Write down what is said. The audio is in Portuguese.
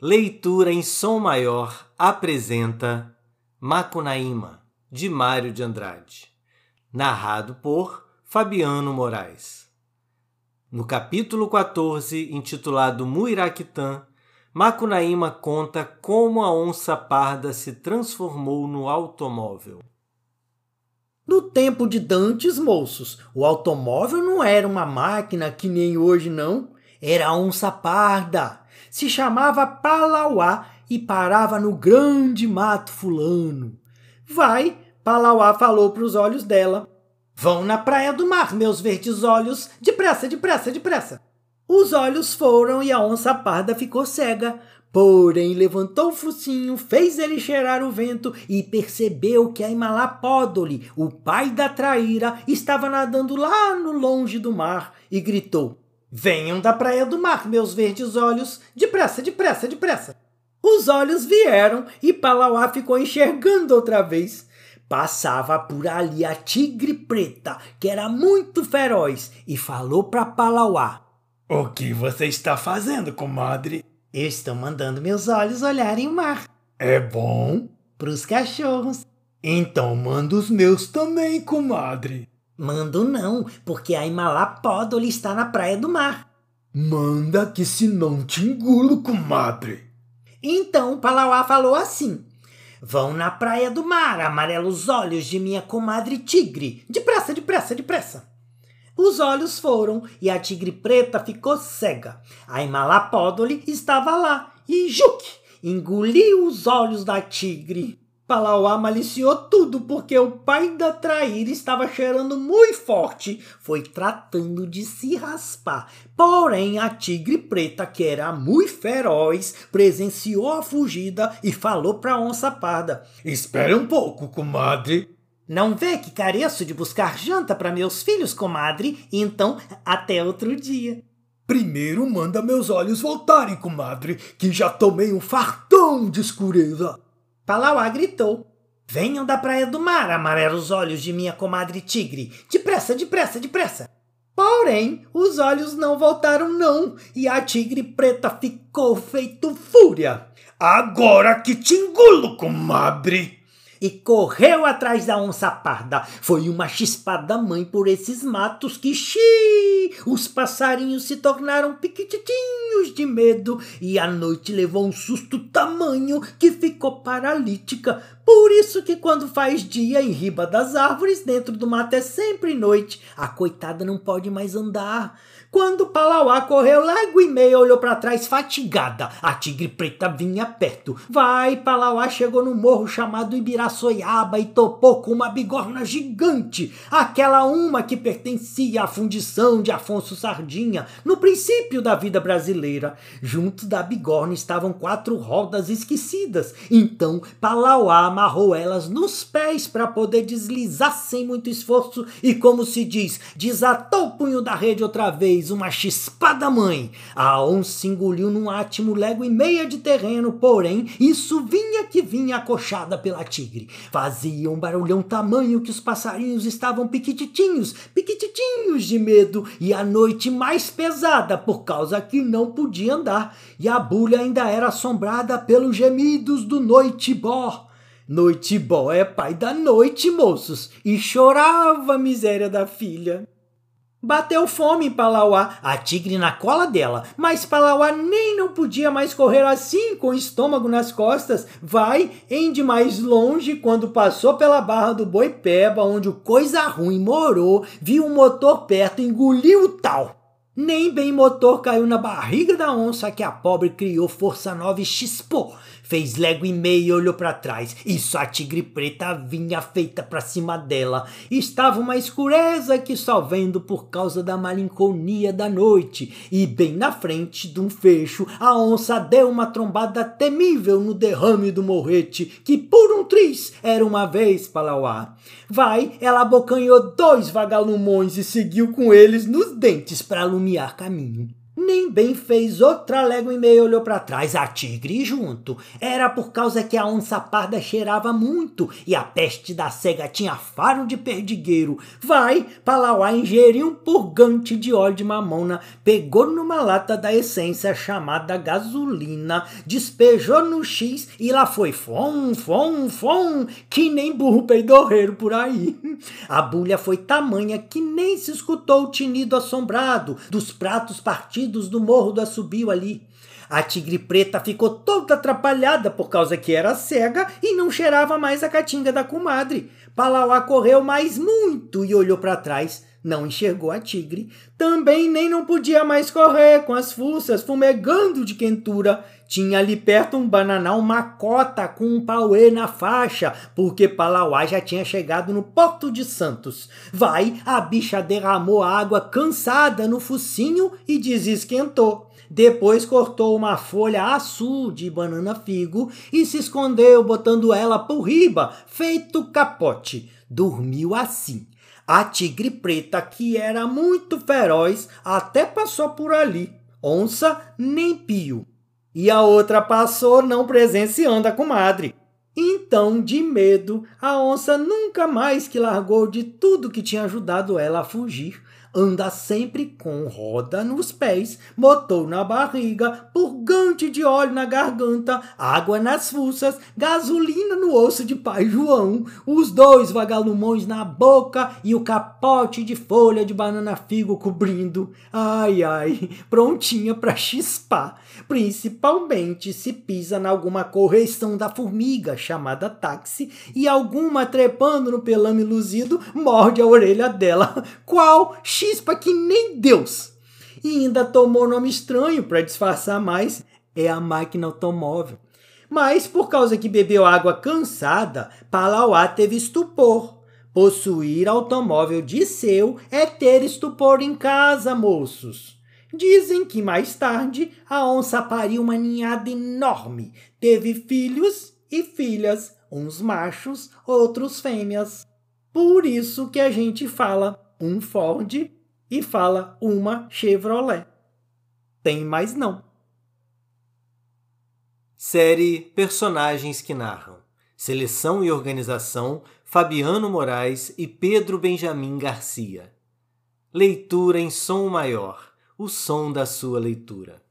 Leitura em Som Maior apresenta Macunaíma, de Mário de Andrade. Narrado por Fabiano Moraes. No capítulo 14, intitulado Muiraquitã, Macunaíma conta como a onça parda se transformou no automóvel. No tempo de Dantes, moços, o automóvel não era uma máquina que nem hoje, não. Era onça parda se chamava Palauá e parava no grande mato fulano. Vai, Palauá falou para os olhos dela. Vão na praia do mar, meus verdes olhos, depressa, depressa, depressa. Os olhos foram e a onça parda ficou cega. Porém, levantou o focinho, fez ele cheirar o vento e percebeu que a Imalapódole, o pai da traíra, estava nadando lá no longe do mar e gritou: Venham da praia do mar, meus verdes olhos, depressa, depressa, depressa. Os olhos vieram e Palauá ficou enxergando outra vez. Passava por ali a tigre preta, que era muito feroz, e falou para Palauá: O que você está fazendo, comadre? Eu estou mandando meus olhos olharem o mar. É bom? Para os cachorros. Então manda os meus também, comadre. Mando não, porque a Imalapódole está na praia do mar. Manda que se não te engulo, comadre. Então Palauá falou assim: Vão na praia do mar, amarelos olhos de minha comadre tigre. Depressa, depressa, depressa. Os olhos foram e a tigre preta ficou cega. A Imalapódole estava lá e juque! Engoliu os olhos da tigre. Palauá maliciou tudo porque o pai da traíra estava cheirando muito forte. Foi tratando de se raspar. Porém, a tigre preta, que era muito feroz, presenciou a fugida e falou para a onça parda: Espere um pouco, comadre. Não vê que careço de buscar janta para meus filhos, comadre? Então, até outro dia. Primeiro manda meus olhos voltarem, comadre, que já tomei um fartão de escureza. Palauá gritou. Venham da praia do mar, amarelos olhos de minha comadre tigre. Depressa, depressa, depressa. Porém, os olhos não voltaram não, e a tigre preta ficou feito fúria. Agora que te engulo, comadre! E correu atrás da onça parda. Foi uma chispada mãe por esses matos que xiii, os passarinhos se tornaram piquititinhos de medo e a noite levou um susto tamanho que ficou paralítica. Por isso que quando faz dia em riba das árvores, dentro do mato é sempre noite. A coitada não pode mais andar. Quando Palauá correu largo e meio, olhou para trás fatigada. A tigre preta vinha perto. Vai, Palauá chegou no morro chamado Ibiraçoiaba e topou com uma bigorna gigante. Aquela uma que pertencia à fundição de Afonso Sardinha, no princípio da vida brasileira. Junto da bigorna estavam quatro rodas esquecidas. Então Palauá amarrou elas nos pés para poder deslizar sem muito esforço e, como se diz, desatou o punho da rede outra vez fez uma chispada mãe. A onça engoliu num átimo légua e meia de terreno, porém, isso vinha que vinha acochada pela tigre. Fazia um barulhão tamanho que os passarinhos estavam piquititinhos, piquititinhos de medo, e a noite mais pesada por causa que não podia andar, e a bulha ainda era assombrada pelos gemidos do noitibó. Noitibó é pai da noite, moços, e chorava a miséria da filha. Bateu fome em Palauá, a tigre na cola dela, mas Palauá nem não podia mais correr assim com o estômago nas costas. Vai, em de mais longe, quando passou pela barra do Boipeba, onde o coisa ruim morou, viu um motor perto engoliu o tal. Nem bem motor caiu na barriga da onça que a pobre criou força nova e. Fez légua e meia e olhou para trás. Isso a tigre preta vinha feita para cima dela. Estava uma escureza que só vendo por causa da malinconia da noite. E bem na frente de um fecho, a onça deu uma trombada temível no derrame do morrete, que por um triz era uma vez Palauá. Vai, ela abocanhou dois vagalumões e seguiu com eles nos dentes para alumiar caminho. Bem fez outra légua e meia olhou para trás, a tigre junto. Era por causa que a onça parda cheirava muito e a peste da cega tinha faro de perdigueiro. Vai, Palauá ingeriu um purgante de óleo de mamona, pegou numa lata da essência chamada gasolina, despejou no X e lá foi fom, fom, fom, que nem burro peidorreiro por aí. A bulha foi tamanha que nem se escutou o tinido assombrado dos pratos partidos do morro do assobio ali. A tigre preta ficou toda atrapalhada por causa que era cega e não cheirava mais a caatinga da comadre. Palauá correu mais muito e olhou para trás. Não enxergou a tigre. Também nem não podia mais correr com as fuças fumegando de quentura. Tinha ali perto um bananal macota com um pauê na faixa, porque Palauá já tinha chegado no Porto de Santos. Vai, a bicha derramou água cansada no focinho e desesquentou. Depois cortou uma folha açul de banana figo e se escondeu, botando ela por riba, feito capote. Dormiu assim. A tigre preta, que era muito feroz, até passou por ali. Onça nem pio. E a outra passou não presenciando a comadre. Então, de medo, a onça nunca mais que largou de tudo que tinha ajudado ela a fugir anda sempre com roda nos pés, motor na barriga, purgante de óleo na garganta, água nas fuças, gasolina no osso de pai João, os dois vagalumões na boca e o capote de folha de banana figo cobrindo. Ai, ai, prontinha para chispar, principalmente se pisa na alguma correção da formiga chamada táxi e alguma trepando no pelame luzido morde a orelha dela. Qual chispa que nem Deus. E ainda tomou nome estranho para disfarçar mais, é a máquina automóvel. Mas por causa que bebeu água cansada, Palauá teve estupor. Possuir automóvel de seu é ter estupor em casa, moços. Dizem que mais tarde a onça pariu uma ninhada enorme, teve filhos e filhas, uns machos, outros fêmeas. Por isso que a gente fala um Ford e fala uma Chevrolet. Tem mais não. Série Personagens que Narram. Seleção e organização Fabiano Moraes e Pedro Benjamin Garcia. Leitura em som maior, o som da sua leitura.